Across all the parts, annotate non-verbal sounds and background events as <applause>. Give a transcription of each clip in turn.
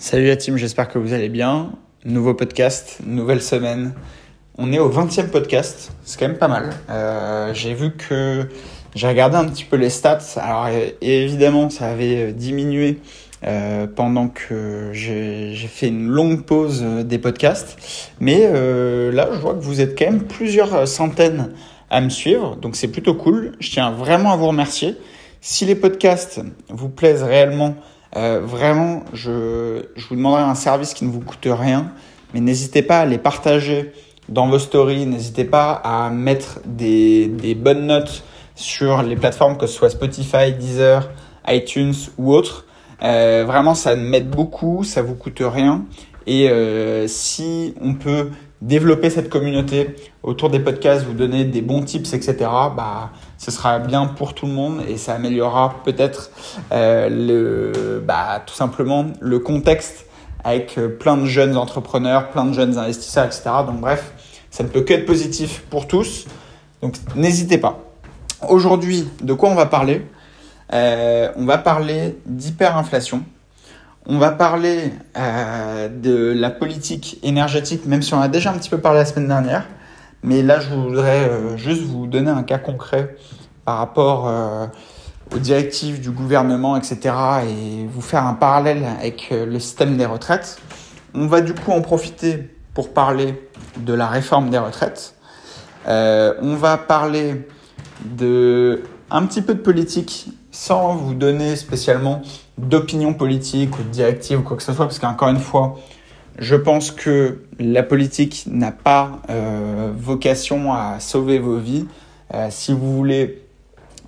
Salut la team, j'espère que vous allez bien. Nouveau podcast, nouvelle semaine. On est au 20e podcast, c'est quand même pas mal. Euh, j'ai vu que j'ai regardé un petit peu les stats. Alors évidemment, ça avait diminué euh, pendant que j'ai fait une longue pause des podcasts. Mais euh, là, je vois que vous êtes quand même plusieurs centaines à me suivre, donc c'est plutôt cool. Je tiens vraiment à vous remercier. Si les podcasts vous plaisent réellement, euh, vraiment, je, je vous demanderai un service qui ne vous coûte rien, mais n'hésitez pas à les partager dans vos stories, n'hésitez pas à mettre des, des bonnes notes sur les plateformes que ce soit Spotify, Deezer, iTunes ou autres. Euh, vraiment, ça m'aide beaucoup, ça vous coûte rien. Et euh, si on peut développer cette communauté autour des podcasts, vous donner des bons tips, etc., bah, ce sera bien pour tout le monde et ça améliorera peut-être euh, le, bah, tout simplement le contexte avec euh, plein de jeunes entrepreneurs, plein de jeunes investisseurs, etc. Donc bref, ça ne peut que être positif pour tous. Donc n'hésitez pas. Aujourd'hui, de quoi on va parler? Euh, On va parler d'hyperinflation. On va parler euh, de la politique énergétique, même si on a déjà un petit peu parlé la semaine dernière. Mais là, je voudrais euh, juste vous donner un cas concret par rapport euh, aux directives du gouvernement, etc. et vous faire un parallèle avec euh, le système des retraites. On va du coup en profiter pour parler de la réforme des retraites. on va parler de un petit peu de politique sans vous donner spécialement d'opinion politique ou de directive ou quoi que ce soit, parce qu'encore une fois, je pense que la politique n'a pas euh, vocation à sauver vos vies. Euh, si vous voulez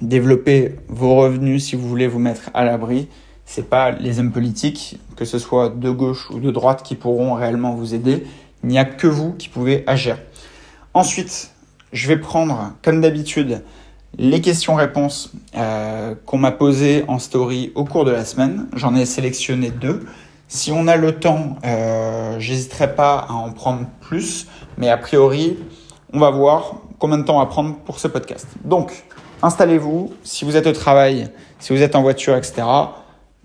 développer vos revenus, si vous voulez vous mettre à l'abri, c'est pas les hommes politiques, que ce soit de gauche ou de droite, qui pourront réellement vous aider. Il n'y a que vous qui pouvez agir. Ensuite, je vais prendre, comme d'habitude, les questions-réponses euh, qu'on m'a posées en story au cours de la semaine. J'en ai sélectionné deux. Si on a le temps, euh, j'hésiterai pas à en prendre plus, mais a priori, on va voir combien de temps va prendre pour ce podcast. Donc, installez-vous, si vous êtes au travail, si vous êtes en voiture, etc.,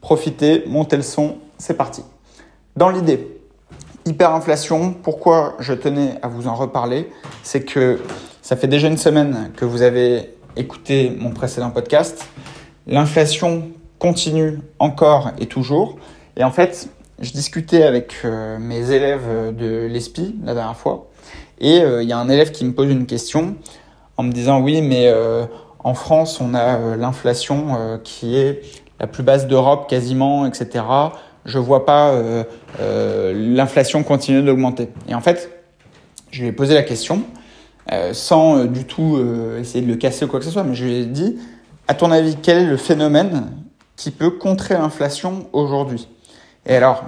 profitez, montez le son, c'est parti. Dans l'idée, hyperinflation, pourquoi je tenais à vous en reparler, c'est que ça fait déjà une semaine que vous avez écouté mon précédent podcast. L'inflation continue encore et toujours. Et en fait, je discutais avec euh, mes élèves de l'ESPI la dernière fois, et euh, il y a un élève qui me pose une question en me disant oui, mais euh, en France, on a l'inflation qui est la plus basse d'Europe quasiment, etc. Je vois pas l'inflation continuer d'augmenter. Et en fait, je lui ai posé la question, sans du tout essayer de le casser ou quoi que ce soit, mais je lui ai dit, à ton avis, quel est le phénomène qui peut contrer l'inflation aujourd'hui? Et alors,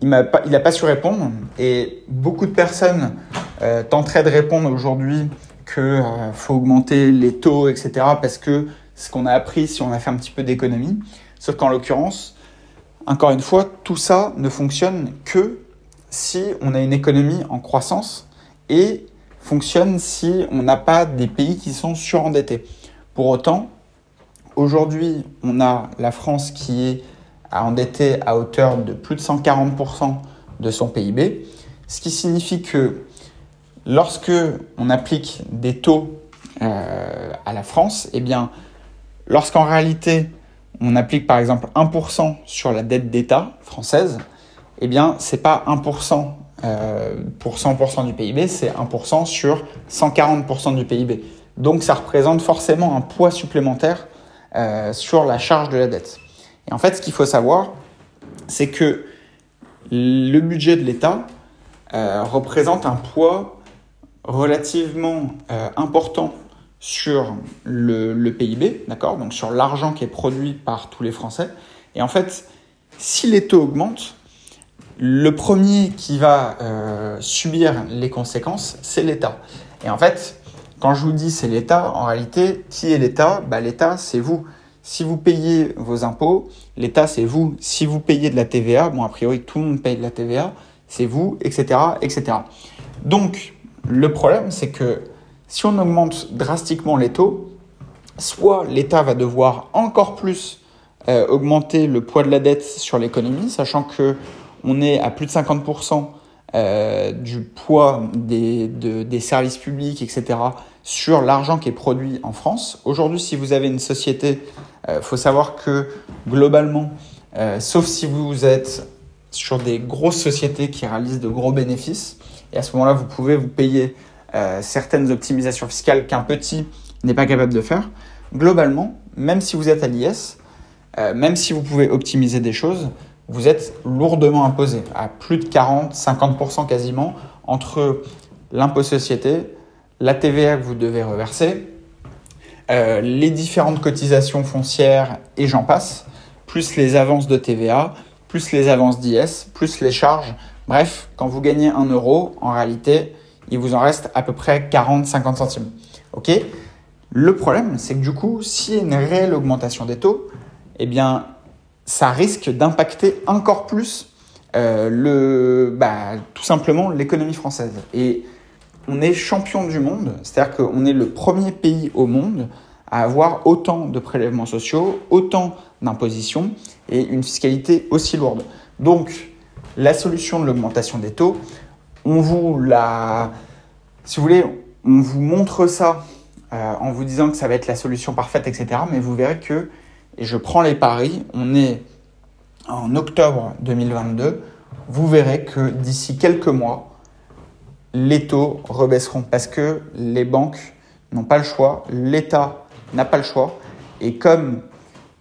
il n'a pas, su répondre. Et beaucoup de personnes euh, tenteraient de répondre aujourd'hui qu'il euh, faut augmenter les taux, etc. Parce que ce qu'on a appris si on a fait un petit peu d'économie. Sauf qu'en l'occurrence, encore une fois, tout ça ne fonctionne que si on a une économie en croissance et fonctionne si on n'a pas des pays qui sont surendettés. Pour autant, aujourd'hui, on a la France qui est à endetter à hauteur de plus de 140% de son PIB, ce qui signifie que lorsque on applique des taux euh, à la France, eh bien, lorsqu'en réalité on applique par exemple 1% sur la dette d'État française, eh bien, c'est pas 1% euh, pour 100% du PIB, c'est 1% sur 140% du PIB. Donc, ça représente forcément un poids supplémentaire euh, sur la charge de la dette. Et en fait, ce qu'il faut savoir, c'est que le budget de l'État euh, représente un poids relativement euh, important sur le, PIB, d'accord Donc sur l'argent qui est produit par tous les Français. Et en fait, si les taux augmentent, le premier qui va euh, subir les conséquences, c'est l'État. Et en fait, quand je vous dis c'est l'État, en réalité, qui est l'État? Bah, L'État, c'est vous. Si vous payez vos impôts, l'État, c'est vous. Si vous payez de la TVA, bon, a priori, tout le monde paye de la TVA, c'est vous, etc., etc. Donc, le problème, c'est que si on augmente drastiquement les taux, soit l'État va devoir encore plus euh, augmenter le poids de la dette sur l'économie, sachant que on est à plus de 50% euh, du poids des, des services publics, etc., sur l'argent qui est produit en France. Aujourd'hui, si vous avez une société, il euh, faut savoir que globalement, euh, sauf si vous êtes sur des grosses sociétés qui réalisent de gros bénéfices, et à ce moment-là, vous pouvez vous payer euh, certaines optimisations fiscales qu'un petit n'est pas capable de faire. Globalement, même si vous êtes à l'IS, même si vous pouvez optimiser des choses, vous êtes lourdement imposé à plus de 40, 50% quasiment entre l'impôt société, la TVA que vous devez reverser, euh, les différentes cotisations foncières et j'en passe, plus les avances de TVA, plus les avances d'IS, plus les charges. Bref, quand vous gagnez un euro, en réalité, il vous en reste à peu près 40-50 centimes. Ok? Le problème, c'est que du coup, s'il y a une réelle augmentation des taux, eh bien, ça risque d'impacter encore plus euh, le, bah, tout simplement l'économie française. On est champion du monde, c'est-à-dire qu'on est le premier pays au monde à avoir autant de prélèvements sociaux, autant d'impositions et une fiscalité aussi lourde. Donc, la solution de l'augmentation des taux, on vous la, si vous voulez, on vous montre ça euh, en vous disant que ça va être la solution parfaite, etc. Mais vous verrez que, et je prends les paris, on est en octobre 2022, vous verrez que d'ici quelques mois, les taux rebaisseront parce que les banques n'ont pas le choix, l'État n'a pas le choix. Et comme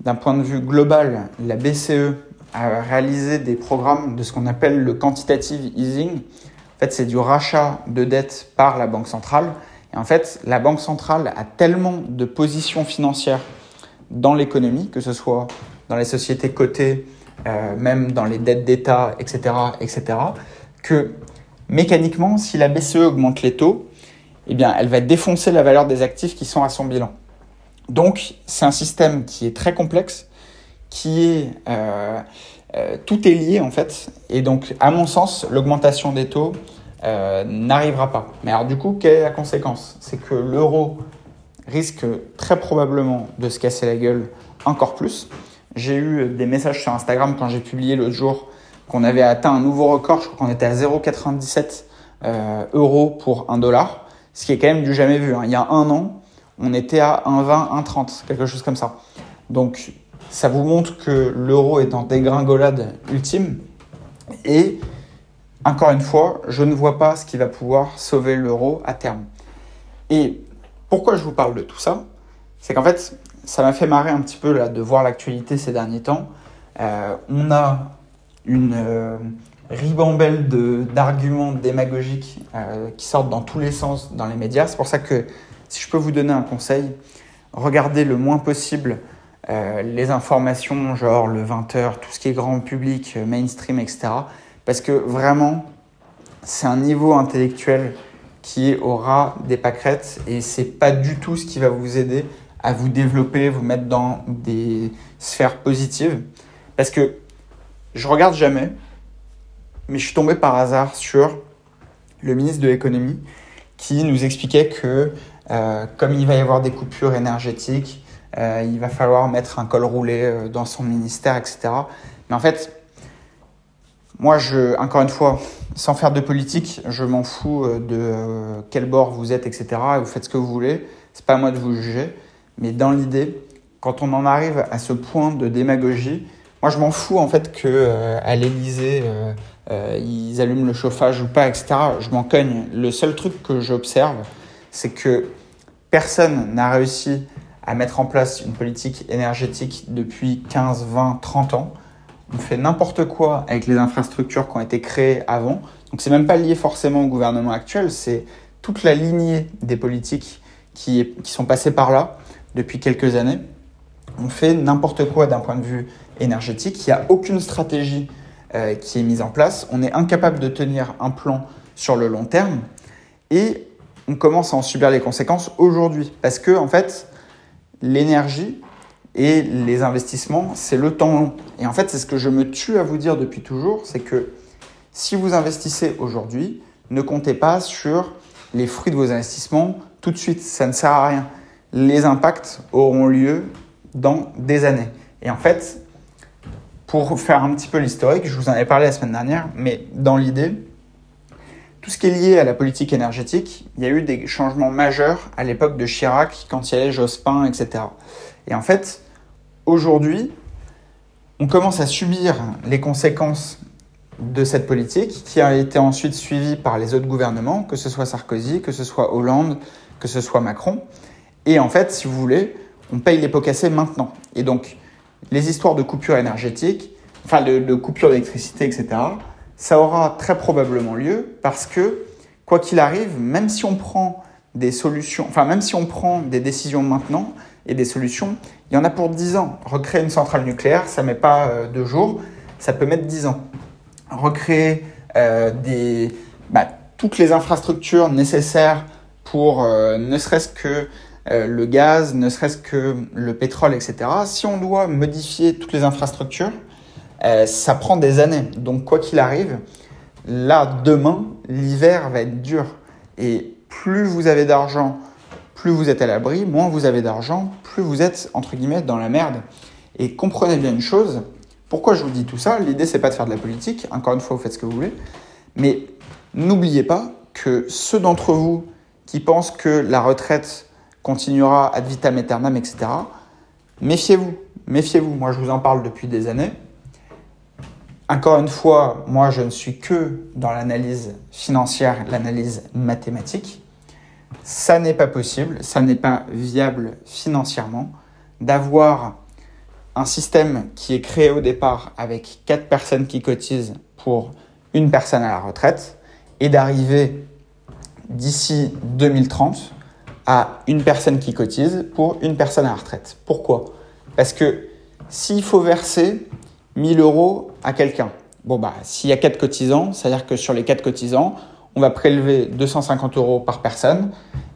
d'un point de vue global, la BCE a réalisé des programmes de ce qu'on appelle le quantitative easing, en fait, c'est du rachat de dettes par la Banque centrale. Et en fait, la Banque centrale a tellement de positions financières dans l'économie, que ce soit dans les sociétés cotées, euh, même dans les dettes d'État, etc., etc., que mécaniquement, si la BCE augmente les taux, eh bien, elle va défoncer la valeur des actifs qui sont à son bilan. Donc, c'est un système qui est très complexe, qui est euh, euh, tout est lié en fait, et donc, à mon sens, l'augmentation des taux euh, n'arrivera pas. Mais alors, du coup, quelle est la conséquence? C'est que l'euro risque très probablement de se casser la gueule encore plus. J'ai eu des messages sur Instagram quand j'ai publié l'autre jour qu'on avait atteint un nouveau record. Je crois qu'on était à 0,97 euros pour un dollar, ce qui est quand même du jamais vu. Hein. Il y a un an, on était à 1,20, 1,30, quelque chose comme ça. Donc ça vous montre que l'euro est en dégringolade ultime. Et encore une fois, je ne vois pas ce qui va pouvoir sauver l'euro à terme. Et pourquoi je vous parle de tout ça? C'est qu'en fait, ça m'a fait marrer un petit peu de voir l'actualité ces derniers temps. Euh, on a une euh, ribambelle d'arguments démagogiques euh, qui sortent dans tous les sens dans les médias. C'est pour ça que si je peux vous donner un conseil, regardez le moins possible euh, les informations, genre le 20h, tout ce qui est grand public, euh, mainstream, etc. Parce que vraiment, c'est un niveau intellectuel qui aura des pâquerettes et c'est pas du tout ce qui va vous aider à vous développer, vous mettre dans des sphères positives. Parce que je regarde jamais, mais je suis tombé par hasard sur le ministre de l'économie qui nous expliquait que euh, comme il va y avoir des coupures énergétiques, euh, il va falloir mettre un col roulé euh, dans son ministère, etc. Mais en fait, moi, je, encore une fois, sans faire de politique, je m'en fous de quel bord vous êtes, etc. Et vous faites ce que vous voulez. C'est pas à moi de vous juger. Mais dans l'idée, quand on en arrive à ce point de démagogie, je m'en fous en fait que à l'Élysée, ils allument le chauffage ou pas, etc. Je m'en cogne. Le seul truc que j'observe, c'est que personne n'a réussi à mettre en place une politique énergétique depuis 15, 20, 30 ans. On fait n'importe quoi avec les infrastructures qui ont été créées avant. Donc c'est même pas lié forcément au gouvernement actuel, c'est toute la lignée des politiques qui, qui sont passées par là depuis quelques années. On fait n'importe quoi d'un point de vue énergétique. Il n'y a aucune stratégie euh, qui est mise en place. On est incapable de tenir un plan sur le long terme. Et on commence à en subir les conséquences aujourd'hui. Parce que, en fait, l'énergie et les investissements, c'est le temps long. Et en fait, c'est ce que je me tue à vous dire depuis toujours, c'est que si vous investissez aujourd'hui, ne comptez pas sur les fruits de vos investissements tout de suite. Ça ne sert à rien. Les impacts auront lieu dans des années. Et en fait, pour faire un petit peu l'historique, je vous en avais parlé la semaine dernière, mais dans l'idée, tout ce qui est lié à la politique énergétique, il y a eu des changements majeurs à l'époque de Chirac, quand il y avait Jospin, etc. Et en fait, aujourd'hui, on commence à subir les conséquences de cette politique qui a été ensuite suivie par les autres gouvernements, que ce soit Sarkozy, que ce soit Hollande, que ce soit Macron. Et en fait, si vous voulez, on paye les pots cassés maintenant. Et donc, les histoires de coupure énergétique, enfin de, de coupure d'électricité, etc., ça aura très probablement lieu parce que, quoi qu'il arrive, même si on prend des solutions, enfin même si on prend des décisions maintenant et des solutions, il y en a pour 10 ans. Recréer une centrale nucléaire, ça ne met pas euh, deux jours, ça peut mettre 10 ans. Recréer euh, des, bah, toutes les infrastructures nécessaires pour euh, ne serait-ce que le gaz, ne serait-ce que le pétrole, etc. Si on doit modifier toutes les infrastructures, euh, ça prend des années. Donc quoi qu'il arrive, là, demain, l'hiver va être dur. Et plus vous avez d'argent, plus vous êtes à l'abri, moins vous avez d'argent, plus vous êtes, entre guillemets, dans la merde. Et comprenez bien une chose, pourquoi je vous dis tout ça? L'idée, c'est pas de faire de la politique, encore une fois, vous faites ce que vous voulez, mais n'oubliez pas que ceux d'entre vous qui pensent que la retraite continuera ad vitam aeternam, etc. Méfiez-vous, méfiez-vous. Moi, je vous en parle depuis des années. Encore une fois, moi, je ne suis que dans l'analyse financière, l'analyse mathématique. Ça n'est pas possible, ça n'est pas viable financièrement d'avoir un système qui est créé au départ avec quatre personnes qui cotisent pour une personne à la retraite et d'arriver d'ici 2030 à une personne qui cotise pour une personne à la retraite. Pourquoi? Parce que s'il faut verser 1000 euros à quelqu'un, bon bah s'il y a 4 cotisants, c'est-à-dire que sur les 4 cotisants, on va prélever 250 euros par personne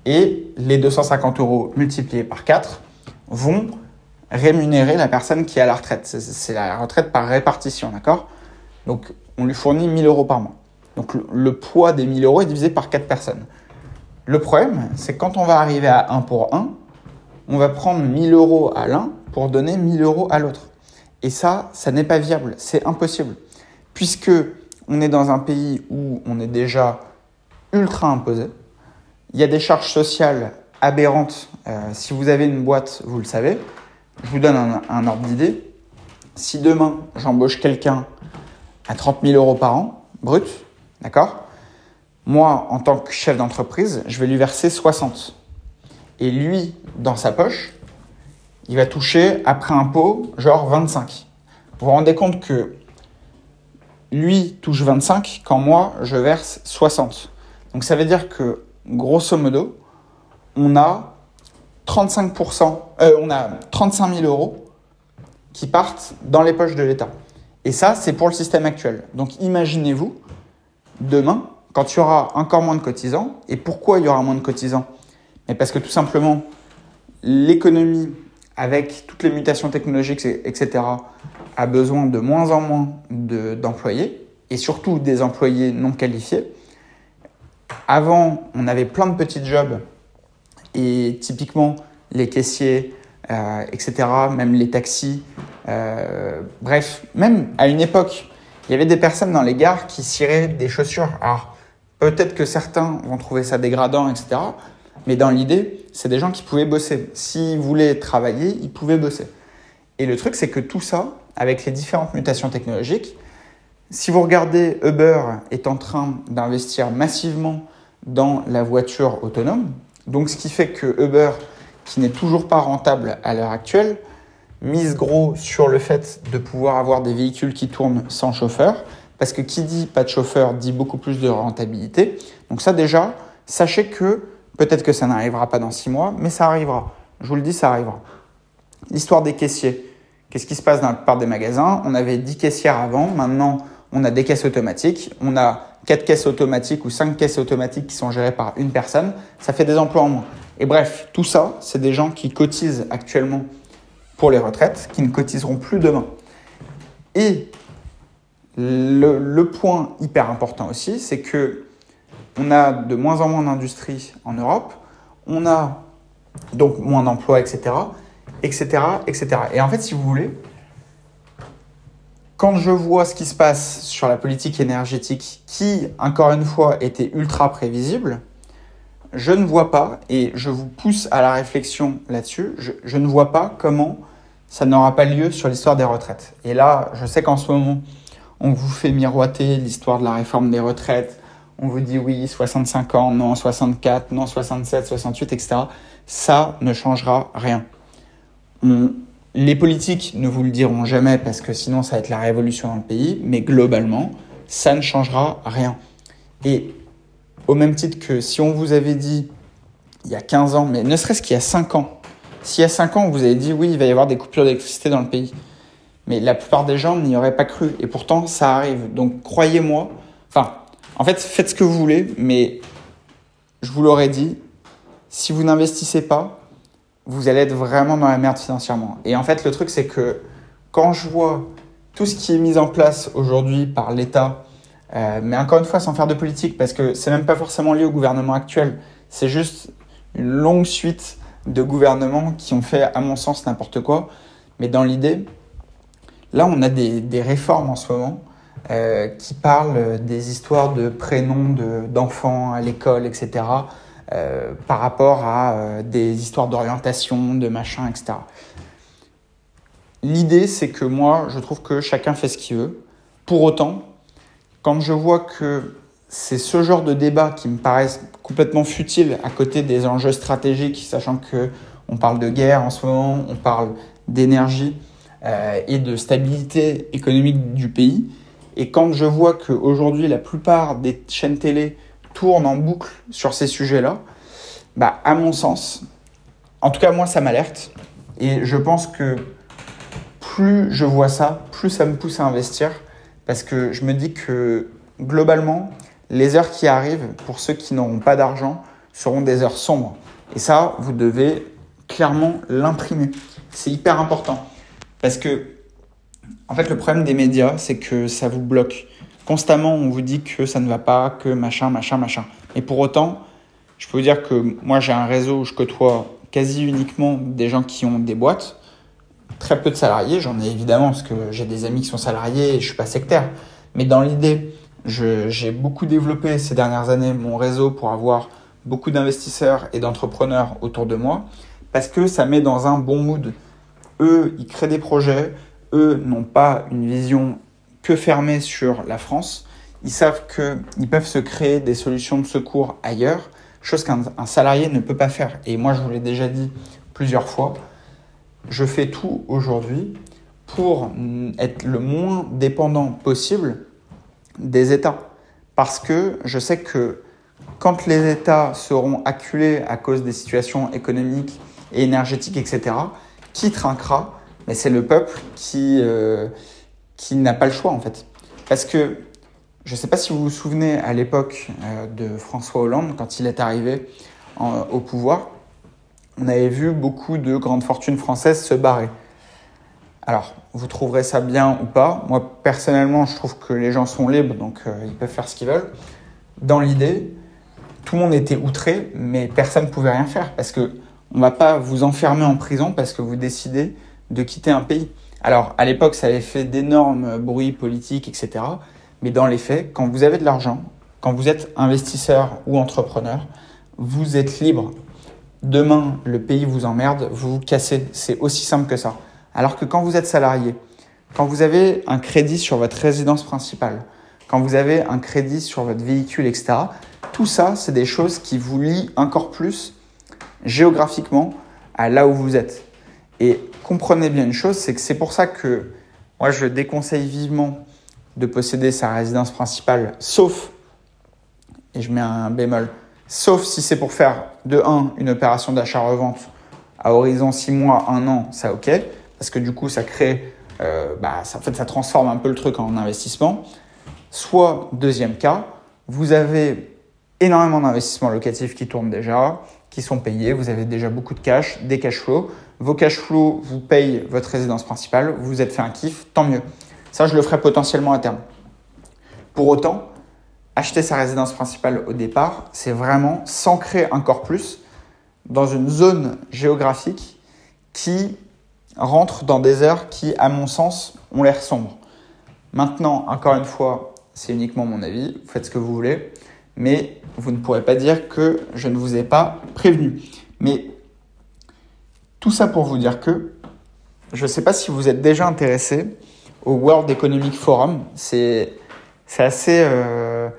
et les 250 euros multipliés par 4 vont rémunérer la personne qui est à la retraite. C'est la retraite par répartition, d'accord? Donc on lui fournit 1000 euros par mois. Donc le, poids des 1000 euros est divisé par 4 personnes. Le problème, c'est quand on va arriver à 1 pour 1, on va prendre 1000 euros à l'un pour donner 1000 euros à l'autre. Et ça, ça n'est pas viable, c'est impossible. Puisque on est dans un pays où on est déjà ultra imposé, il y a des charges sociales aberrantes. Euh, si vous avez une boîte, vous le savez. Je vous donne un, un ordre d'idée. Si demain, j'embauche quelqu'un à 30 000 euros par an, brut, d'accord? Moi, en tant que chef d'entreprise, je vais lui verser 60. Et lui, dans sa poche, il va toucher, après impôt, genre 25. Vous vous rendez compte que lui touche 25 quand moi, je verse 60. Donc ça veut dire que, grosso modo, on a 35%, euh, on a 35 000 euros qui partent dans les poches de l'État. Et ça, c'est pour le système actuel. Donc imaginez-vous, demain, quand il y aura encore moins de cotisants, et pourquoi il y aura moins de cotisants? Parce que tout simplement, l'économie, avec toutes les mutations technologiques, etc., a besoin de moins en moins d'employés, et surtout des employés non qualifiés. Avant, on avait plein de petits jobs, et typiquement les caissiers, euh, etc., même les taxis, euh, bref, même à une époque, il y avait des personnes dans les gares qui ciraient des chaussures. Peut-être que certains vont trouver ça dégradant, etc. Mais dans l'idée, c'est des gens qui pouvaient bosser. S'ils voulaient travailler, ils pouvaient bosser. Et le truc, c'est que tout ça, avec les différentes mutations technologiques, si vous regardez, Uber est en train d'investir massivement dans la voiture autonome. Donc, ce qui fait que Uber, qui n'est toujours pas rentable à l'heure actuelle, mise gros sur le fait de pouvoir avoir des véhicules qui tournent sans chauffeur. Parce que qui dit pas de chauffeur dit beaucoup plus de rentabilité. Donc ça déjà, sachez que peut-être que ça n'arrivera pas dans six mois, mais ça arrivera. Je vous le dis, ça arrivera. L'histoire des caissiers. Qu'est-ce qui se passe dans la plupart des magasins? On avait 10 caissières avant, maintenant on a des caisses automatiques. On a 4 caisses automatiques ou 5 caisses automatiques qui sont gérées par une personne. Ça fait des emplois en moins. Et bref, tout ça, c'est des gens qui cotisent actuellement pour les retraites, qui ne cotiseront plus demain. Et le, point hyper important aussi, c'est que on a de moins en moins d'industries en Europe, on a donc moins d'emplois, etc., etc., etc. Et en fait, si vous voulez, quand je vois ce qui se passe sur la politique énergétique, qui, encore une fois, était ultra prévisible, je ne vois pas, et je vous pousse à la réflexion là-dessus, je, ne vois pas comment ça n'aura pas lieu sur l'histoire des retraites. Et là, je sais qu'en ce moment, on vous fait miroiter l'histoire de la réforme des retraites, on vous dit oui, 65 ans, non, 64, non, 67, 68, etc. Ça ne changera rien. les politiques ne vous le diront jamais parce que sinon ça va être la révolution dans le pays, mais globalement, ça ne changera rien. Et au même titre que si on vous avait dit il y a 15 ans, mais ne serait-ce qu'il y a 5 ans, s'il y a 5 ans, vous avait dit oui, il va y avoir des coupures d'électricité dans le pays, mais la plupart des gens n'y auraient pas cru. Et pourtant, ça arrive. Donc croyez-moi, enfin, en fait, faites ce que vous voulez, mais je vous l'aurais dit, si vous n'investissez pas, vous allez être vraiment dans la merde financièrement. Et en fait, le truc, c'est que quand je vois tout ce qui est mis en place aujourd'hui par l'État, euh, mais encore une fois, sans faire de politique, parce que c'est même pas forcément lié au gouvernement actuel. C'est juste une longue suite de gouvernements qui ont fait, à mon sens, n'importe quoi. Mais dans l'idée, là, on a des, réformes en ce moment euh, qui parlent des histoires de prénoms d'enfants à l'école, etc., euh, par rapport à des histoires d'orientation, de machin, etc. L'idée, c'est que moi, je trouve que chacun fait ce qu'il veut. Pour autant, quand je vois que c'est ce genre de débat qui me paraissent complètement futiles à côté des enjeux stratégiques, sachant que on parle de guerre en ce moment, on parle d'énergie euh, et de stabilité économique du pays. Et quand je vois qu'aujourd'hui la plupart des chaînes télé tournent en boucle sur ces sujets-là, bah, à mon sens, en tout cas moi ça m'alerte. Et je pense que plus je vois ça, plus ça me pousse à investir parce que je me dis que globalement, les heures qui arrivent, pour ceux qui n'auront pas d'argent, seront des heures sombres. Et ça, vous devez clairement l'imprimer. C'est hyper important. Parce que, en fait, le problème des médias, c'est que ça vous bloque. Constamment, on vous dit que ça ne va pas, que machin, machin, machin. Et pour autant, je peux vous dire que moi, j'ai un réseau où je côtoie quasi uniquement des gens qui ont des boîtes très peu de salariés. J'en ai évidemment parce que j'ai des amis qui sont salariés et je suis pas sectaire. Mais dans l'idée, j'ai beaucoup développé ces dernières années mon réseau pour avoir beaucoup d'investisseurs et d'entrepreneurs autour de moi parce que ça met dans un bon mood. Eux, ils créent des projets. Eux n'ont pas une vision que fermée sur la France. Ils savent qu'ils peuvent se créer des solutions de secours ailleurs, chose qu'un salarié ne peut pas faire. Et moi, je vous l'ai déjà dit plusieurs fois, je fais tout aujourd'hui pour être le moins dépendant possible des États. Parce que je sais que quand les États seront acculés à cause des situations économiques et énergétiques, etc., qui trinquera Mais c'est le peuple qui, euh, qui n'a pas le choix, en fait. Parce que je ne sais pas si vous vous souvenez à l'époque euh, de François Hollande, quand il est arrivé au pouvoir, on avait vu beaucoup de grandes fortunes françaises se barrer. Alors, vous trouverez ça bien ou pas. Moi, personnellement, je trouve que les gens sont libres, donc euh, ils peuvent faire ce qu'ils veulent. Dans l'idée, tout le monde était outré, mais personne ne pouvait rien faire parce que on va pas vous enfermer en prison parce que vous décidez de quitter un pays. Alors, à l'époque, ça avait fait d'énormes bruits politiques, etc. Mais dans les faits, quand vous avez de l'argent, quand vous êtes investisseur ou entrepreneur, vous êtes libre demain le pays vous emmerde, vous vous cassez. C'est aussi simple que ça. Alors que quand vous êtes salarié, quand vous avez un crédit sur votre résidence principale, quand vous avez un crédit sur votre véhicule, etc., tout ça, c'est des choses qui vous lient encore plus géographiquement à là où vous êtes. Et comprenez bien une chose, c'est que c'est pour ça que moi, je déconseille vivement de posséder sa résidence principale, sauf, et je mets un bémol, Sauf si c'est pour faire de 1 une opération d'achat-revente à horizon 6 mois, 1 an, ça ok. Parce que du coup, ça crée, euh, bah, en fait, ça transforme un peu le truc en investissement. Soit, deuxième cas, vous avez énormément d'investissements locatifs qui tournent déjà, qui sont payés, vous avez déjà beaucoup de cash, des cash flows. Vos cash flows vous payent votre résidence principale, vous vous êtes fait un kiff, tant mieux. Ça, je le ferai potentiellement à terme. Pour autant, acheter sa résidence principale au départ, c'est vraiment s'ancrer encore plus dans une zone géographique qui rentre dans des heures qui, à mon sens, ont l'air sombres. Maintenant, encore une fois, c'est uniquement mon avis, vous faites ce que vous voulez, mais vous ne pourrez pas dire que je ne vous ai pas prévenu. Mais tout ça pour vous dire que je ne sais pas si vous êtes déjà intéressé au World Economic Forum. C'est assez euh,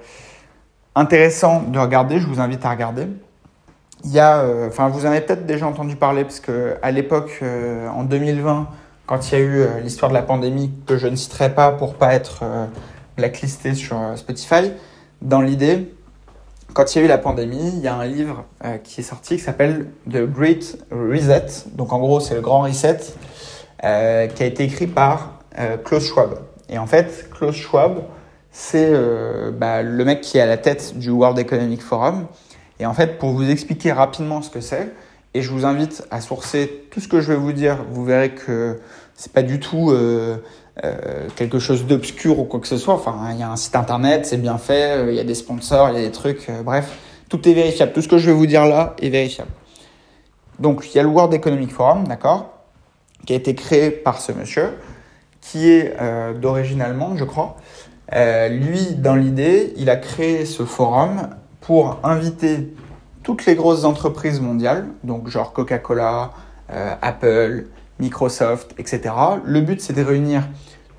intéressant de regarder, je vous invite à regarder. Il y a, euh, vous en avez peut-être déjà entendu parler, parce que à l'époque, euh, en 2020, quand il y a eu l'histoire de la pandémie, que je ne citerai pas pour pas être blacklisté sur Spotify, dans l'idée, quand il y a eu la pandémie, il y a un livre qui est sorti qui s'appelle The Great Reset. Donc en gros, c'est le grand reset qui a été écrit par Klaus Schwab. Et en fait, Klaus Schwab, c'est euh, bah, le mec qui est à la tête du World Economic Forum. Et en fait, pour vous expliquer rapidement ce que c'est, et je vous invite à sourcer tout ce que je vais vous dire, vous verrez que c'est pas du tout euh, euh, quelque chose d'obscur ou quoi que ce soit. Enfin, il y a un site internet, c'est bien fait, il y a des sponsors, il y a des trucs, bref, tout est vérifiable. Tout ce que je vais vous dire là est vérifiable. Donc, il y a le World Economic Forum, d'accord, qui a été créé par ce monsieur, qui est d'origine allemande, je crois, euh, lui, dans l'idée, il a créé ce forum pour inviter toutes les grosses entreprises mondiales, donc genre Coca-Cola, euh, Apple, Microsoft, etc. Le but, c'est de réunir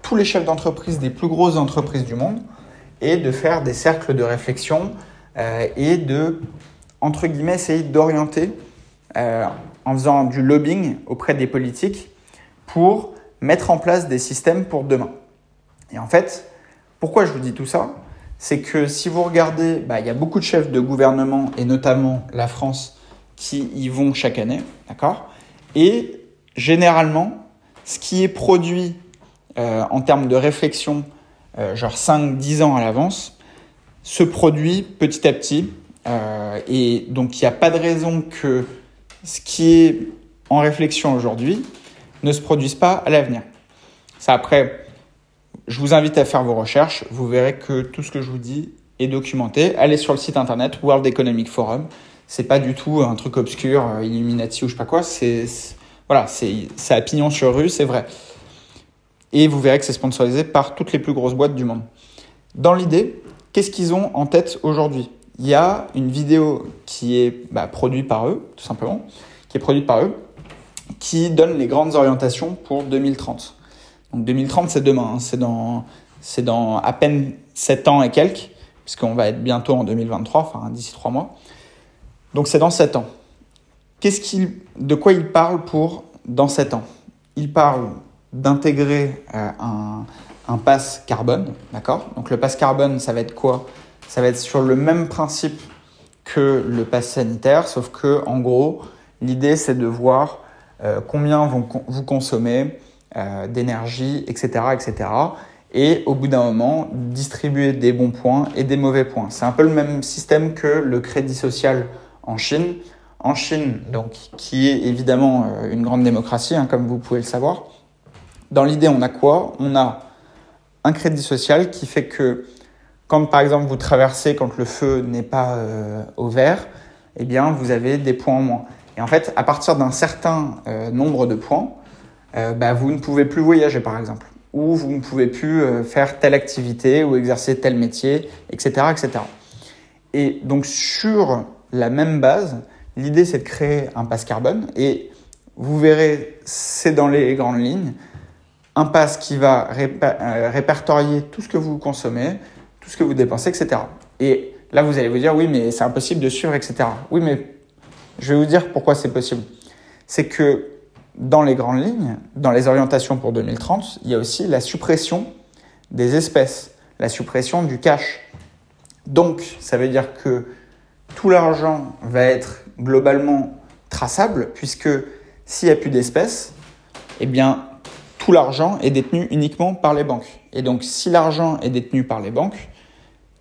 tous les chefs d'entreprise des plus grosses entreprises du monde et de faire des cercles de réflexion euh, et de, entre guillemets, essayer d'orienter en faisant du lobbying auprès des politiques pour mettre en place des systèmes pour demain. Et en fait, pourquoi je vous dis tout ça? C'est que si vous regardez, bah, il y a beaucoup de chefs de gouvernement, et notamment la France, qui y vont chaque année, d'accord? Et généralement, ce qui est produit euh, en termes de réflexion, euh, genre 5-10 ans à l'avance, se produit petit à petit. Euh, et donc, il n'y a pas de raison que ce qui est en réflexion aujourd'hui ne se produise pas à l'avenir. Ça, après, je vous invite à faire vos recherches. Vous verrez que tout ce que je vous dis est documenté. Allez sur le site internet World Economic Forum. C'est pas du tout un truc obscur, Illuminati ou je sais pas quoi. Voilà, c'est à pignon sur rue, c'est vrai. Et vous verrez que c'est sponsorisé par toutes les plus grosses boîtes du monde. Dans l'idée, qu'est-ce qu'ils ont en tête aujourd'hui? Il y a une vidéo qui est bah, produite par eux, tout simplement, qui est produite par eux, qui donne les grandes orientations pour 2030. Donc 2030, c'est demain, hein. c'est dans, dans à peine 7 ans et quelques, puisqu'on va être bientôt en 2023, enfin d'ici 3 mois. Donc c'est dans 7 ans. De quoi il parle pour dans 7 ans? Il parle d'intégrer euh, un, un pass carbone, d'accord? Donc le pass carbone, ça va être quoi? Ça va être sur le même principe que le pass sanitaire, sauf que en gros, l'idée c'est de voir euh, combien vont, vous consommez, euh, d'énergie, etc., etc. Et au bout d'un moment, distribuer des bons points et des mauvais points. C'est un peu le même système que le crédit social en Chine. En Chine, donc, qui est évidemment euh, une grande démocratie, hein, comme vous pouvez le savoir. Dans l'idée, on a quoi? On a un crédit social qui fait que quand par exemple vous traversez quand le feu n'est pas euh, au vert, eh bien vous avez des points en moins. Et en fait, à partir d'un certain nombre de points, euh, bah, vous ne pouvez plus voyager par exemple, ou vous ne pouvez plus euh, faire telle activité ou exercer tel métier, etc. etc. Et donc sur la même base, l'idée c'est de créer un pass carbone et vous verrez, c'est dans les grandes lignes, un pass qui va euh, répertorier tout ce que vous consommez, tout ce que vous dépensez, etc. Et là, vous allez vous dire, oui, mais c'est impossible de suivre, etc. Oui, mais je vais vous dire pourquoi c'est possible. C'est que dans les grandes lignes, dans les orientations pour 2030, il y a aussi la suppression des espèces, la suppression du cash. Donc, ça veut dire que tout l'argent va être globalement traçable, puisque s'il n'y a plus d'espèces, eh bien, tout l'argent est détenu uniquement par les banques. Et donc, si l'argent est détenu par les banques,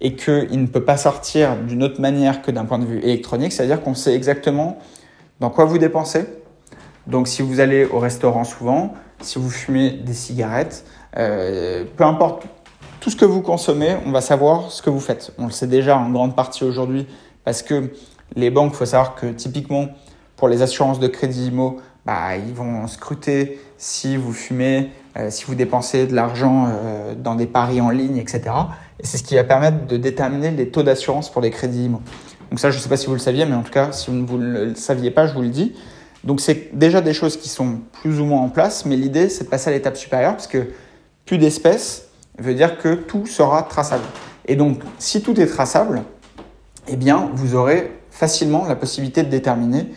et qu'il ne peut pas sortir d'une autre manière que d'un point de vue électronique, c'est-à-dire qu'on sait exactement dans quoi vous dépensez, donc si vous allez au restaurant souvent, si vous fumez des cigarettes, euh, peu importe tout ce que vous consommez, on va savoir ce que vous faites. On le sait déjà en grande partie aujourd'hui parce que les banques, il faut savoir que typiquement pour les assurances de crédit IMO, bah, ils vont scruter si vous fumez euh, si vous dépensez de l'argent euh, dans des paris en ligne, etc. Et c'est ce qui va permettre de déterminer les taux d'assurance pour les crédits IMO. Donc ça, je ne sais pas si vous le saviez, mais en tout cas, si vous ne le saviez pas, je vous le dis. Donc c'est déjà des choses qui sont plus ou moins en place, mais l'idée, c'est de passer à l'étape supérieure, parce que plus d'espèces veut dire que tout sera traçable. Et donc, si tout est traçable, eh bien, vous aurez facilement la possibilité de déterminer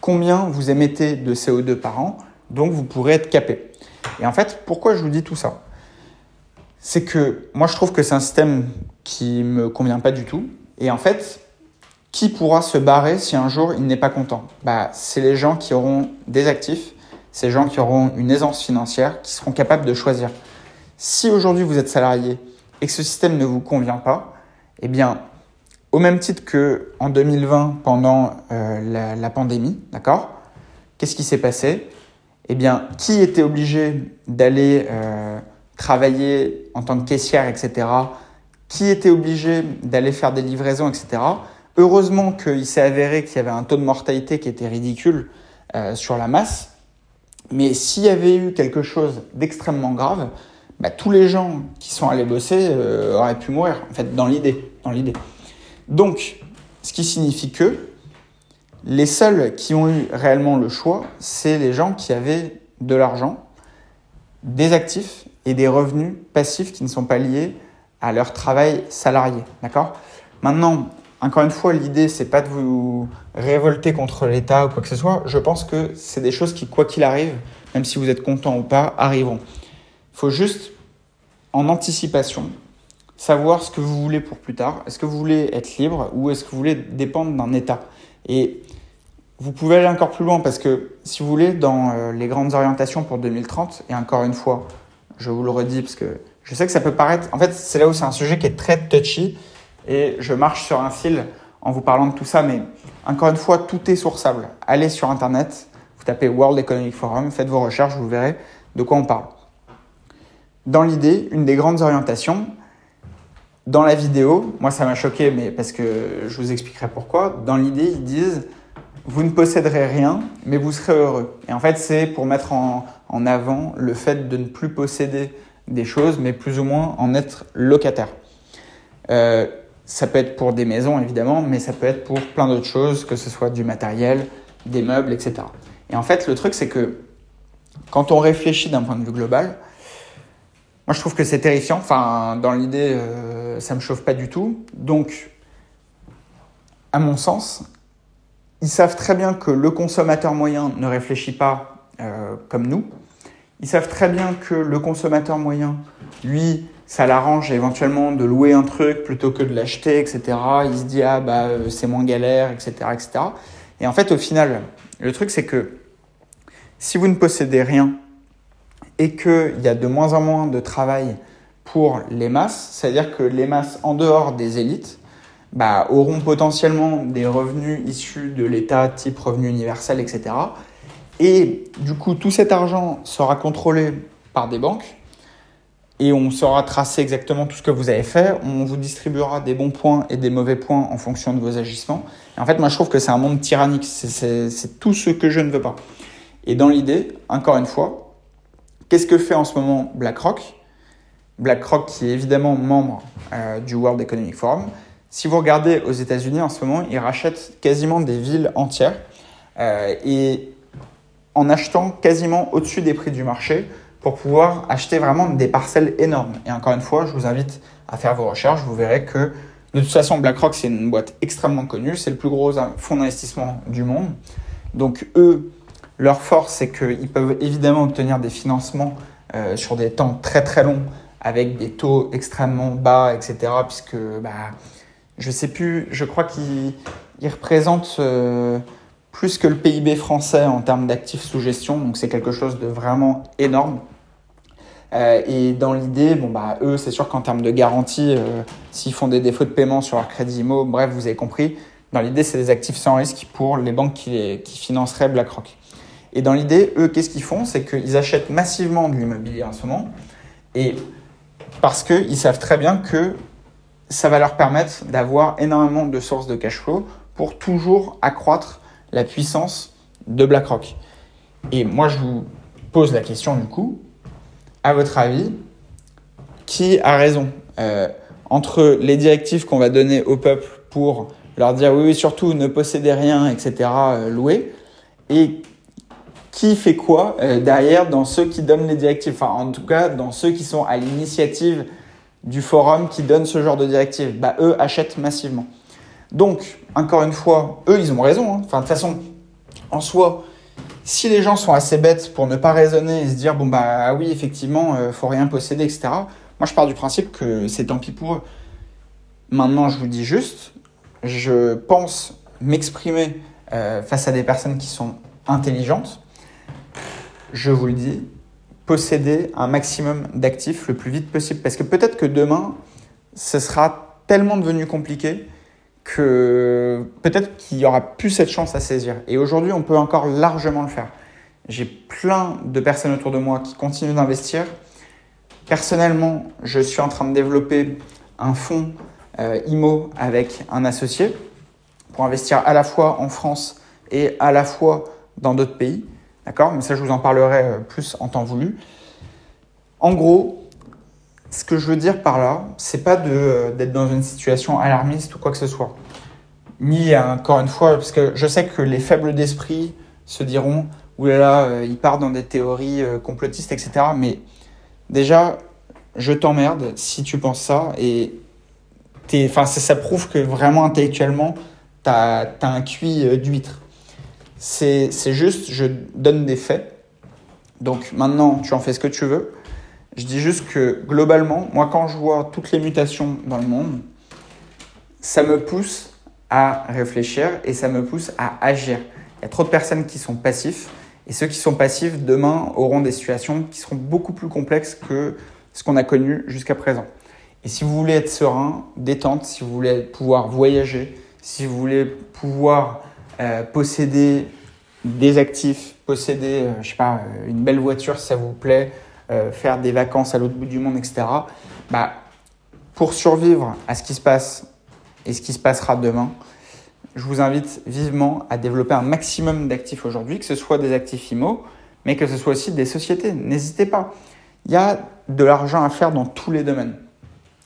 combien vous émettez de CO2 par an, donc vous pourrez être capé. Et en fait, pourquoi je vous dis tout ça? C'est que moi, je trouve que c'est un système qui me convient pas du tout. Et en fait, qui pourra se barrer si un jour il n'est pas content? Bah, C'est les gens qui auront des actifs, ces gens qui auront une aisance financière, qui seront capables de choisir. Si aujourd'hui vous êtes salarié et que ce système ne vous convient pas, eh bien, au même titre que en 2020 pendant euh, la, pandémie, d'accord? Qu'est-ce qui s'est passé? Eh bien, qui était obligé d'aller euh, travailler en tant que caissière, etc. Qui était obligé d'aller faire des livraisons, etc. Heureusement qu'il s'est avéré qu'il y avait un taux de mortalité qui était ridicule euh, sur la masse. Mais s'il y avait eu quelque chose d'extrêmement grave, bah, tous les gens qui sont allés bosser auraient pu mourir, en fait, dans l'idée. Dans l'idée. Donc, ce qui signifie que les seuls qui ont eu réellement le choix, c'est les gens qui avaient de l'argent, des actifs et des revenus passifs qui ne sont pas liés à leur travail salarié. D'accord? Maintenant, encore une fois, l'idée, c'est pas de vous révolter contre l'État ou quoi que ce soit. Je pense que c'est des choses qui, quoi qu'il arrive, même si vous êtes content ou pas, arriveront. Il faut juste, en anticipation, savoir ce que vous voulez pour plus tard. Est-ce que vous voulez être libre ou est-ce que vous voulez dépendre d'un État? Et vous pouvez aller encore plus loin parce que si vous voulez, dans euh, les grandes orientations pour 2030, et encore une fois, je vous le redis parce que je sais que ça peut paraître. En fait, c'est là où c'est un sujet qui est très touchy et je marche sur un fil en vous parlant de tout ça, mais encore une fois, tout est sourçable. Allez sur Internet, vous tapez World Economic Forum, faites vos recherches, vous verrez de quoi on parle. Dans l'idée, une des grandes orientations, dans la vidéo, moi ça m'a choqué, mais parce que je vous expliquerai pourquoi. Dans l'idée, ils disent vous ne posséderez rien, mais vous serez heureux. Et en fait, c'est pour mettre en, avant le fait de ne plus posséder des choses, mais plus ou moins en être locataire. Euh, ça peut être pour des maisons, évidemment, mais ça peut être pour plein d'autres choses, que ce soit du matériel, des meubles, etc. Et en fait, le truc, c'est que quand on réfléchit d'un point de vue global, moi, je trouve que c'est terrifiant. Enfin, dans l'idée, euh, ça me chauffe pas du tout. Donc, à mon sens, ils savent très bien que le consommateur moyen ne réfléchit pas euh, comme nous. Ils savent très bien que le consommateur moyen, lui, ça l'arrange éventuellement de louer un truc plutôt que de l'acheter, etc. Il se dit ah bah euh, c'est moins galère, etc., etc. Et en fait, au final, le truc c'est que si vous ne possédez rien et qu'il y a de moins en moins de travail pour les masses, c'est-à-dire que les masses en dehors des élites bah, auront potentiellement des revenus issus de l'État type revenu universel, etc. Et du coup, tout cet argent sera contrôlé par des banques et on saura tracer exactement tout ce que vous avez fait. On vous distribuera des bons points et des mauvais points en fonction de vos agissements. Et en fait, moi, je trouve que c'est un monde tyrannique. C'est tout ce que je ne veux pas. Et dans l'idée, encore une fois, Qu'est-ce que fait en ce moment BlackRock? BlackRock qui est évidemment membre euh, du World Economic Forum. Si vous regardez aux États-Unis en ce moment, ils rachètent quasiment des villes entières euh, et en achetant quasiment au-dessus des prix du marché pour pouvoir acheter vraiment des parcelles énormes. Et encore une fois, je vous invite à faire vos recherches. Vous verrez que de toute façon, BlackRock, c'est une boîte extrêmement connue. C'est le plus gros fonds d'investissement du monde. Donc eux, leur force, c'est qu'ils peuvent évidemment obtenir des financements euh, sur des temps très très longs avec des taux extrêmement bas, etc. Puisque, bah, je sais plus, je crois qu'ils représentent euh, plus que le PIB français en termes d'actifs sous gestion, donc c'est quelque chose de vraiment énorme. Euh, et dans l'idée, bon, bah, eux, c'est sûr qu'en termes de garantie, s'ils font des défauts de paiement sur leur crédit IMO, bref, vous avez compris, dans l'idée, c'est des actifs sans risque pour les banques qui, qui financeraient BlackRock. Et dans l'idée, eux, qu'est-ce qu'ils font? C'est qu'ils achètent massivement de l'immobilier en ce moment. Et parce qu'ils savent très bien que ça va leur permettre d'avoir énormément de sources de cash flow pour toujours accroître la puissance de BlackRock. Et moi, je vous pose la question du coup, à votre avis, qui a raison? Entre les directives qu'on va donner au peuple pour leur dire oui, oui surtout ne possédez rien, etc., louer, et qui fait quoi derrière dans ceux qui donnent les directives, enfin en tout cas dans ceux qui sont à l'initiative du forum qui donne ce genre de directives, bah, eux achètent massivement. Donc, encore une fois, eux, ils ont raison. Hein. Enfin, de toute façon, en soi, si les gens sont assez bêtes pour ne pas raisonner et se dire, bon, bah oui, effectivement, euh, faut rien posséder, etc., moi, je pars du principe que c'est tant pis pour eux. Maintenant, je vous dis juste, je pense m'exprimer euh, face à des personnes qui sont intelligentes. Je vous le dis, posséder un maximum d'actifs le plus vite possible. Parce que peut-être que demain, ce sera tellement devenu compliqué que peut-être qu'il n'y aura plus cette chance à saisir. Et aujourd'hui, on peut encore largement le faire. J'ai plein de personnes autour de moi qui continuent d'investir. Personnellement, je suis en train de développer un fonds euh, IMO avec un associé pour investir à la fois en France et à la fois dans d'autres pays. D'accord? Mais ça, je vous en parlerai euh, plus en temps voulu. En gros, ce que je veux dire par là, c'est pas euh, d'être dans une situation alarmiste ou quoi que ce soit. Ni, encore une fois, parce que je sais que les faibles d'esprit se diront, oulala, là euh, il part dans des théories complotistes, etc. Mais déjà, je t'emmerde si tu penses ça et enfin, ça, prouve que vraiment intellectuellement, tu as, as, un cuit d'huître. C'est juste, je donne des faits. Donc maintenant, tu en fais ce que tu veux. Je dis juste que globalement, moi, quand je vois toutes les mutations dans le monde, ça me pousse à réfléchir et ça me pousse à agir. Il y a trop de personnes qui sont passifs et ceux qui sont passifs demain auront des situations qui seront beaucoup plus complexes que ce qu'on a connu jusqu'à présent. Et si vous voulez être serein, détente, si vous voulez pouvoir voyager, si vous voulez pouvoir euh, posséder des actifs, posséder, euh, je sais pas, euh, une belle voiture si ça vous plaît, faire des vacances à l'autre bout du monde, etc. Bah, pour survivre à ce qui se passe et ce qui se passera demain, je vous invite vivement à développer un maximum d'actifs aujourd'hui, que ce soit des actifs IMO, mais que ce soit aussi des sociétés. N'hésitez pas. Il y a de l'argent à faire dans tous les domaines.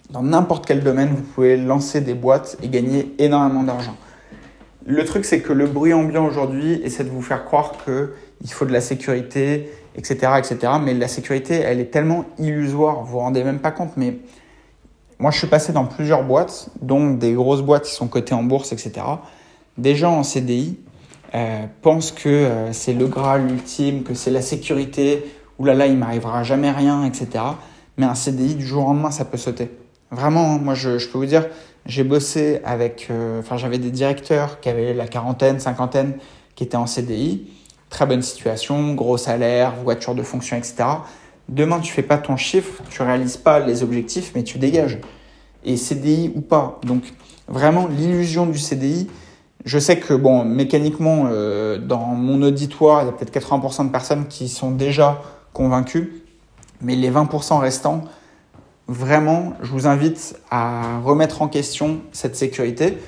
Dans n'importe quel domaine, vous pouvez lancer des boîtes et gagner énormément d'argent. Le truc, c'est que le bruit ambiant aujourd'hui essaie de vous faire croire qu'il faut de la sécurité, etc., etc. Mais la sécurité, elle est tellement illusoire, vous vous rendez même pas compte. Mais moi, je suis passé dans plusieurs boîtes, dont des grosses boîtes qui sont cotées en bourse, etc. Des gens en CDI euh, pensent que euh, c'est le Graal ultime, que c'est la sécurité, oulala, là là, il m'arrivera jamais rien, etc. Mais un CDI, du jour au lendemain, ça peut sauter. Vraiment, moi, je, je peux vous dire, j'ai bossé avec, euh, enfin, j'avais des directeurs qui avaient la quarantaine, cinquantaine, qui étaient en CDI. Très bonne situation, gros salaire, voiture de fonction, etc. Demain, tu fais pas ton chiffre, tu réalises pas les objectifs, mais tu dégages. Et CDI ou pas. Donc, vraiment, l'illusion du CDI, je sais que, bon, mécaniquement, euh, dans mon auditoire, il y a peut-être 80% de personnes qui sont déjà convaincues, mais les 20% restants, vraiment, je vous invite à remettre en question cette sécurité.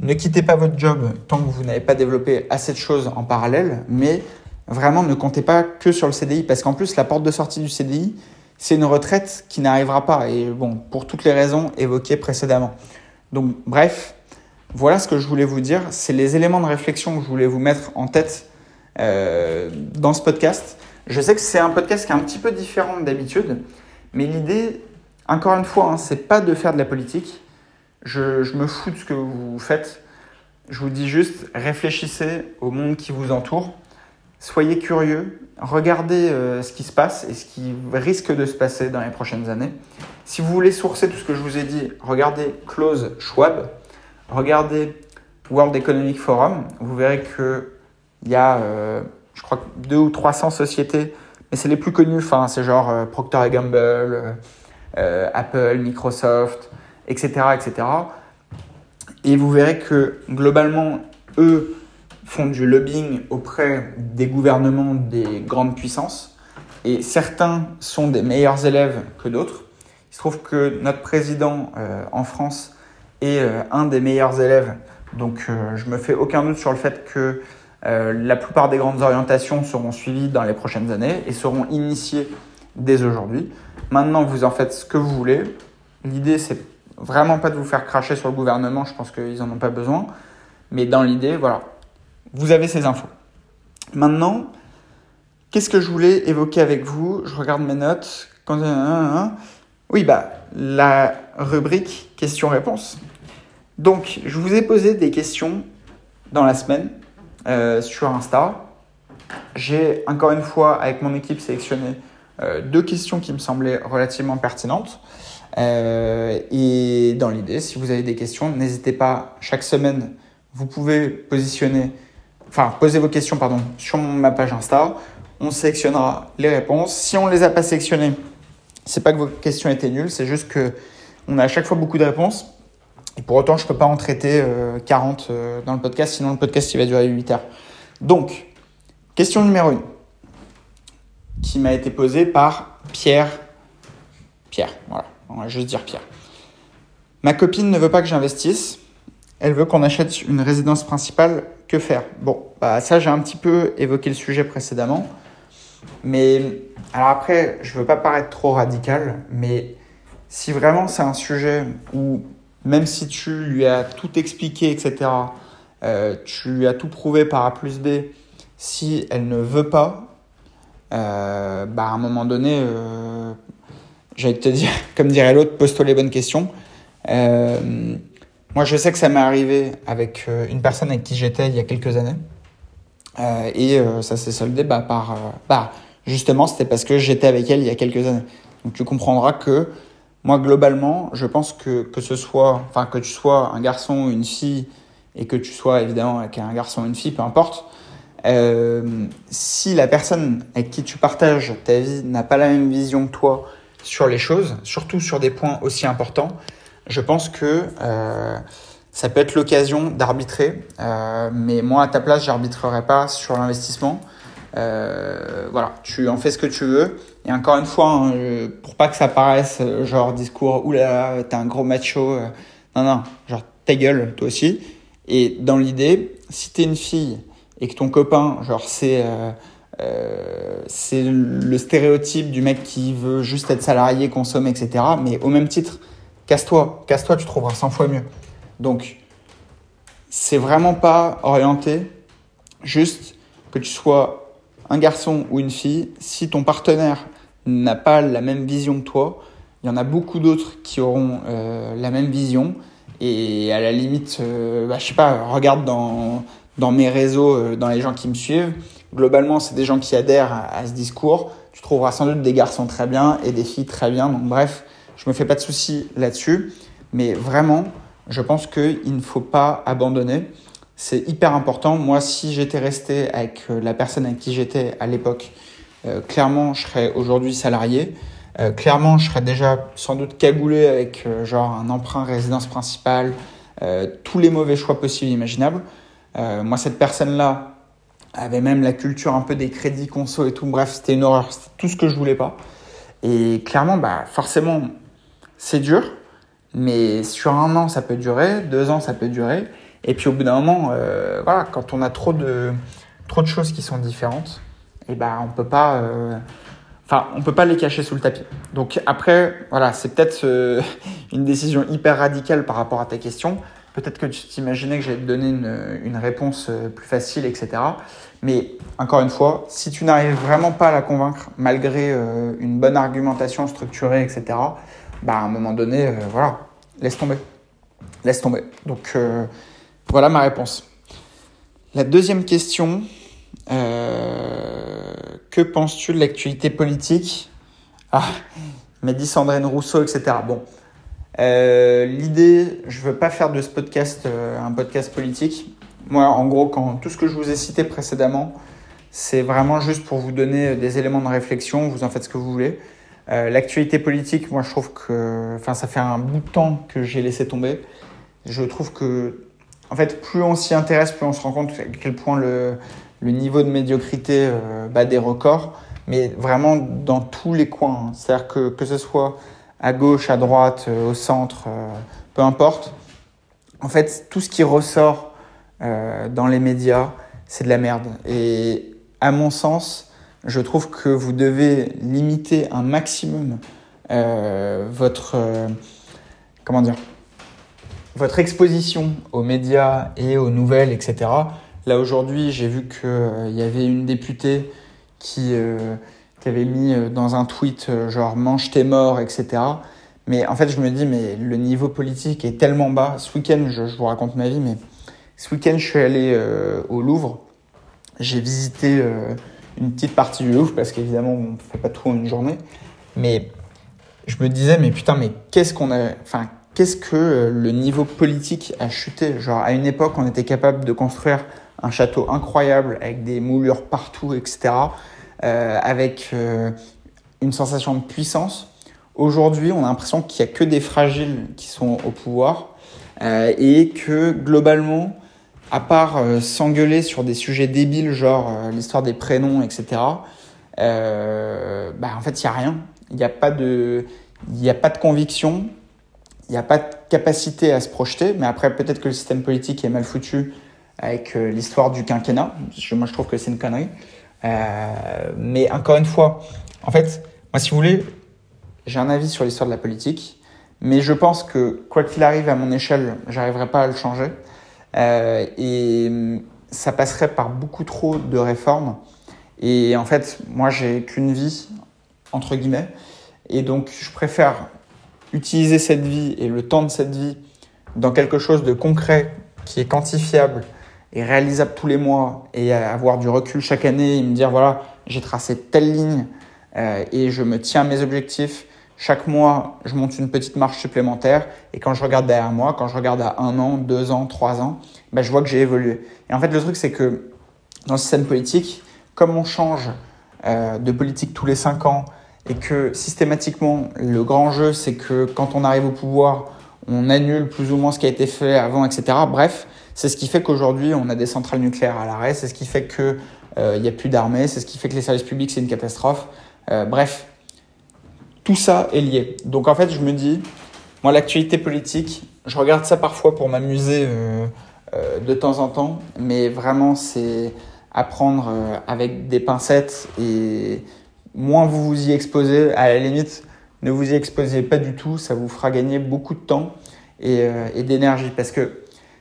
Ne quittez pas votre job tant que vous n'avez pas développé assez de choses en parallèle, mais vraiment ne comptez pas que sur le CDI, parce qu'en plus, la porte de sortie du CDI, c'est une retraite qui n'arrivera pas, et bon, pour toutes les raisons évoquées précédemment. Donc, bref, voilà ce que je voulais vous dire. C'est les éléments de réflexion que je voulais vous mettre en tête euh, dans ce podcast. Je sais que c'est un podcast qui est un petit peu différent d'habitude, mais l'idée, encore une fois, hein, c'est pas de faire de la politique. Je, me fous de ce que vous faites. Je vous dis juste, réfléchissez au monde qui vous entoure. Soyez curieux. Regardez euh, ce qui se passe et ce qui risque de se passer dans les prochaines années. Si vous voulez sourcer tout ce que je vous ai dit, regardez Klaus Schwab. Regardez World Economic Forum. Vous verrez qu'il y a, euh, je crois, deux ou 300 sociétés, mais c'est les plus connues. Enfin, c'est genre euh, Procter Gamble. Euh, Apple, Microsoft, etc., etc. Et vous verrez que globalement, eux font du lobbying auprès des gouvernements des grandes puissances. Et certains sont des meilleurs élèves que d'autres. Il se trouve que notre président euh, en France est euh, un des meilleurs élèves. Donc je me fais aucun doute sur le fait que la plupart des grandes orientations seront suivies dans les prochaines années et seront initiées dès aujourd'hui. Maintenant, vous en faites ce que vous voulez. L'idée, c'est vraiment pas de vous faire cracher sur le gouvernement, je pense qu'ils n'en ont pas besoin. Mais dans l'idée, voilà, vous avez ces infos. Maintenant, qu'est-ce que je voulais évoquer avec vous? Je regarde mes notes. Oui, bah, la rubrique questions-réponses. Donc, je vous ai posé des questions dans la semaine euh, sur Insta. J'ai encore une fois, avec mon équipe, sélectionné deux questions qui me semblaient relativement pertinentes. Euh, et dans l'idée, si vous avez des questions, n'hésitez pas, chaque semaine, vous pouvez positionner, enfin, poser vos questions pardon, sur ma page Insta. On sélectionnera les réponses. Si on ne les a pas sélectionnées, c'est pas que vos questions étaient nulles, c'est juste que on a à chaque fois beaucoup de réponses. Et pour autant, je ne peux pas en traiter 40 euh, euh, dans le podcast, sinon le podcast il va durer 8 heures. Donc, question numéro 1, qui m'a été posée par Pierre. Pierre, voilà, on va juste dire Pierre. Ma copine ne veut pas que j'investisse. Elle veut qu'on achète une résidence principale. Que faire? Bon, bah ça j'ai un petit peu évoqué le sujet précédemment. Mais alors après, je veux pas paraître trop radical, mais si vraiment c'est un sujet où même si tu lui as tout expliqué, etc., euh, tu lui as tout prouvé par A plus B, si elle ne veut pas, euh, bah à un moment donné, euh, j'allais te dire, <laughs> comme dirait l'autre, pose-toi les bonnes questions. Euh, moi, je sais que ça m'est arrivé avec une personne avec qui j'étais il y a quelques années. et ça s'est soldé bah, par... bah, justement, c'était parce que j'étais avec elle il y a quelques années. Donc tu comprendras que moi, globalement, je pense que que ce soit, enfin, que tu sois un garçon ou une fille, et que tu sois évidemment avec un garçon ou une fille, peu importe, euh, si la personne avec qui tu partages ta vie n'a pas la même vision que toi sur les choses, surtout sur des points aussi importants, je pense que euh, ça peut être l'occasion d'arbitrer. Euh, mais moi, à ta place, j'arbitrerai pas sur l'investissement. Voilà, tu en fais ce que tu veux. Et encore une fois, hein, pour pas que ça paraisse genre discours, oulala, t'es un gros macho. Non, non, genre ta gueule, toi aussi. Et dans l'idée, si t'es une fille et que ton copain, genre c'est euh, c'est le stéréotype du mec qui veut juste être salarié, consommer, etc. Mais au même titre, casse-toi, casse-toi, tu trouveras 100 fois mieux. Donc, c'est vraiment pas orienté juste que tu sois un garçon ou une fille, si ton partenaire n'a pas la même vision que toi, il y en a beaucoup d'autres qui auront euh, la même vision. Et à la limite, euh, bah, je sais pas, regarde dans, dans mes réseaux, euh, dans les gens qui me suivent. Globalement, c'est des gens qui adhèrent à, ce discours. Tu trouveras sans doute des garçons très bien et des filles très bien. Donc bref, je me fais pas de soucis là-dessus. Mais vraiment, je pense qu'il ne faut pas abandonner c'est hyper important. Moi, si j'étais resté avec euh, la personne avec qui j'étais à l'époque, euh, clairement, je serais aujourd'hui salarié. Clairement, je serais déjà sans doute cagoulé avec genre un emprunt résidence principale, tous les mauvais choix possibles et imaginables. Moi, cette personne-là avait même la culture un peu des crédits conso et tout. Bref, c'était une horreur. C'était tout ce que je voulais pas. Et clairement, bah, forcément, c'est dur. Mais sur un an, ça peut durer. Deux ans, ça peut durer. Et puis au bout d'un moment, euh, voilà, quand on a trop de, trop de choses qui sont différentes, et eh ben on peut pas, euh, on peut pas les cacher sous le tapis. Donc après, voilà, c'est peut-être euh, <laughs> une décision hyper radicale par rapport à ta question. Peut-être que tu t'imaginais que j'allais te donner une, réponse plus facile, etc. Mais encore une fois, si tu n'arrives vraiment pas à la convaincre, malgré une bonne argumentation structurée, etc., bah à un moment donné, voilà, laisse tomber. Laisse tomber. Donc voilà ma réponse. La deuxième question, euh, que penses-tu de l'actualité politique? Ah, m'a dit Sandrine Rousseau, etc. Bon, euh, l'idée, je veux pas faire de ce podcast euh, un podcast politique. Moi, en gros, quand tout ce que je vous ai cité précédemment, c'est vraiment juste pour vous donner des éléments de réflexion. Vous en faites ce que vous voulez. L'actualité politique, moi, je trouve que, enfin, ça fait un bout de temps que j'ai laissé tomber. Je trouve que en fait, plus on s'y intéresse, plus on se rend compte à quel point le, le niveau de médiocrité euh, bat des records, mais vraiment dans tous les coins. Hein. C'est-à-dire que, que ce soit à gauche, à droite, euh, au centre, euh, peu importe. En fait, tout ce qui ressort dans les médias, c'est de la merde. Et à mon sens, Je trouve que vous devez limiter un maximum euh, votre euh, comment dire votre exposition aux médias et aux nouvelles, etc. Là aujourd'hui, j'ai vu qu'il euh, y avait une députée qui, qui avait mis dans un tweet genre mange tes morts, etc. Mais en fait, je me dis, mais le niveau politique est tellement bas. Ce week-end, je, vous raconte ma vie, mais ce week-end, je suis allé au Louvre. J'ai visité une petite partie du Louvre parce qu'évidemment, on ne fait pas tout en une journée. Mais je me disais, mais putain, mais qu'est-ce qu'on a. Enfin, qu'est-ce que euh, le niveau politique a chuté? Genre, à une époque, on était capable de construire un château incroyable avec des moulures partout, etc. Euh, avec euh, une sensation de puissance. Aujourd'hui, on a l'impression qu'il n'y a que des fragiles qui sont au pouvoir euh, et que globalement, à part s'engueuler sur des sujets débiles, genre l'histoire des prénoms, etc., bah, en fait, il n'y a rien. Il n'y a, de, a pas de conviction, il n'y a pas de capacité à se projeter, mais après, peut-être que le système politique est mal foutu avec l'histoire du quinquennat. Moi, je trouve que c'est une connerie. Mais encore une fois, en fait, moi, si vous voulez, j'ai un avis sur l'histoire de la politique, mais je pense que quoi qu'il arrive à mon échelle, j'arriverai pas à le changer. Euh, et hum, ça passerait par beaucoup trop de réformes. Et en fait, moi, j'ai qu'une vie, entre guillemets. Et donc, je préfère utiliser cette vie et le temps de cette vie dans quelque chose de concret, qui est quantifiable et réalisable tous les mois, et avoir du recul chaque année et me dire, voilà, j'ai tracé telle ligne euh, et je me tiens à mes objectifs chaque mois, je monte une petite marche supplémentaire. Et quand je regarde derrière moi, quand je regarde à un an, deux ans, trois ans, ben, je vois que j'ai évolué. Et en fait, le truc, c'est que dans le système politique, comme on change euh, de politique tous les cinq ans et que systématiquement, le grand jeu, c'est que quand on arrive au pouvoir, on annule plus ou moins ce qui a été fait avant, etc. Bref, c'est ce qui fait qu'aujourd'hui, on a des centrales nucléaires à l'arrêt, c'est ce qui fait qu'il euh, n'y a plus d'armée, c'est ce qui fait que les services publics, c'est une catastrophe. Euh, bref, tout ça est lié. Donc en fait, je me dis, moi, l'actualité politique, je regarde ça parfois pour m'amuser euh, de temps en temps, mais vraiment, c'est apprendre euh, avec des pincettes et moins vous vous y exposez, à la limite, ne vous y exposez pas du tout, ça vous fera gagner beaucoup de temps et, et d'énergie. Parce que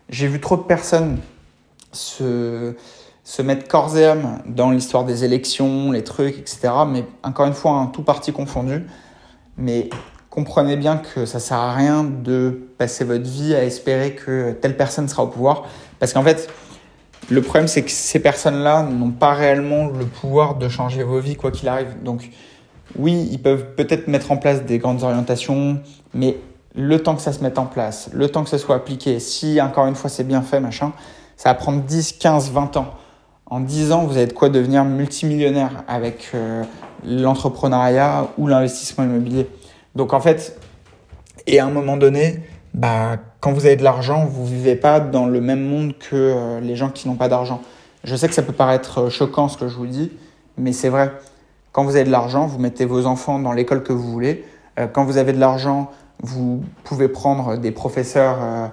j'ai vu trop de personnes se, se mettre corps et âme dans l'histoire des élections, les trucs, etc. Mais encore une fois, un tout parti confondu. Mais comprenez bien que ça sert à rien de passer votre vie à espérer que telle personne sera au pouvoir. Parce qu'en fait, le problème, c'est que ces personnes-là n'ont pas réellement le pouvoir de changer vos vies, quoi qu'il arrive. Donc, oui, ils peuvent peut-être mettre en place des grandes orientations, mais le temps que ça se mette en place, le temps que ça soit appliqué, si encore une fois c'est bien fait, machin, ça va prendre 10, 15, 20 ans. En 10 ans, vous avez de quoi devenir multimillionnaire avec euh, l'entrepreneuriat ou l'investissement immobilier. Donc en fait, et à un moment donné, bah, quand vous avez de l'argent, vous vivez pas dans le même monde que euh, les gens qui n'ont pas d'argent. Je sais que ça peut paraître euh, choquant ce que je vous dis, mais c'est vrai. Quand vous avez de l'argent, vous mettez vos enfants dans l'école que vous voulez. Quand vous avez de l'argent, vous pouvez prendre des professeurs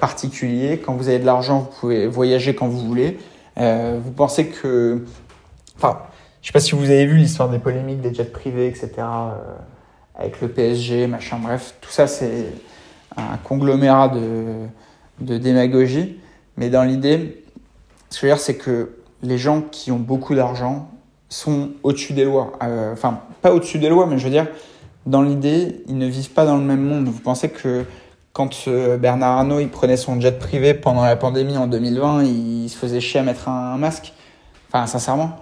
particuliers. Quand vous avez de l'argent, vous pouvez voyager quand vous voulez. vous pensez que... Enfin, je sais pas si vous avez vu l'histoire des polémiques des jets privés, etc. Euh, avec le PSG, machin, bref, tout ça c'est un conglomérat de, de démagogie. Mais dans l'idée, ce que je veux dire, c'est que les gens qui ont beaucoup d'argent sont au-dessus des lois. Euh, enfin, pas au-dessus des lois, mais je veux dire, dans l'idée, ils ne vivent pas dans le même monde. Vous pensez que quand euh, Bernard Arnault il prenait son jet privé pendant la pandémie en 2020, il se faisait chier à mettre un masque? Enfin, sincèrement.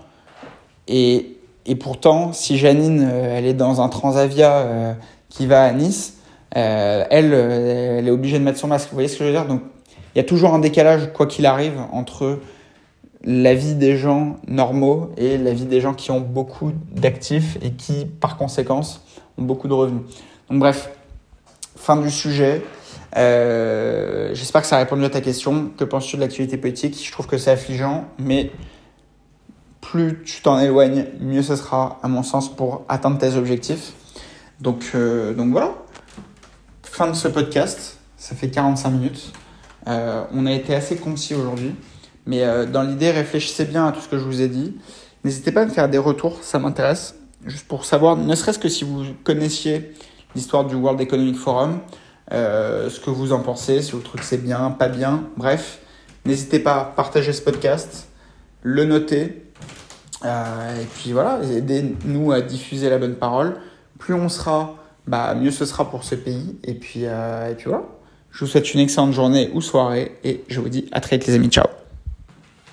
Et, et pourtant, si Janine, euh, elle est dans un Transavia euh, qui va à Nice, elle, elle est obligée de mettre son masque. Vous voyez ce que je veux dire? Donc, il y a toujours un décalage, quoi qu'il arrive, entre la vie des gens normaux et la vie des gens qui ont beaucoup d'actifs et qui, par conséquence, beaucoup de revenus. Donc, bref, fin du sujet. Euh, J'espère que ça a répondu à ta question. Que penses-tu de l'actualité politique? Je trouve que c'est affligeant, mais plus tu t'en éloignes, mieux ce sera, à mon sens, pour atteindre tes objectifs. Donc, euh, donc voilà, fin de ce podcast. Ça fait 45 minutes. Euh, on a été assez concis aujourd'hui. Mais dans l'idée, réfléchissez bien à tout ce que je vous ai dit. N'hésitez pas à me faire des retours, ça m'intéresse. Juste pour savoir, ne serait-ce que si vous connaissiez l'histoire du World Economic Forum, euh, ce que vous en pensez, si vous trouvez que c'est bien, pas bien, bref. N'hésitez pas à partager ce podcast, le noter, euh, et puis voilà, aidez-nous à diffuser la bonne parole. Plus on sera, bah, mieux ce sera pour ce pays. Et puis, euh, et puis voilà. Je vous souhaite une excellente journée ou soirée et je vous dis à très vite les amis. Ciao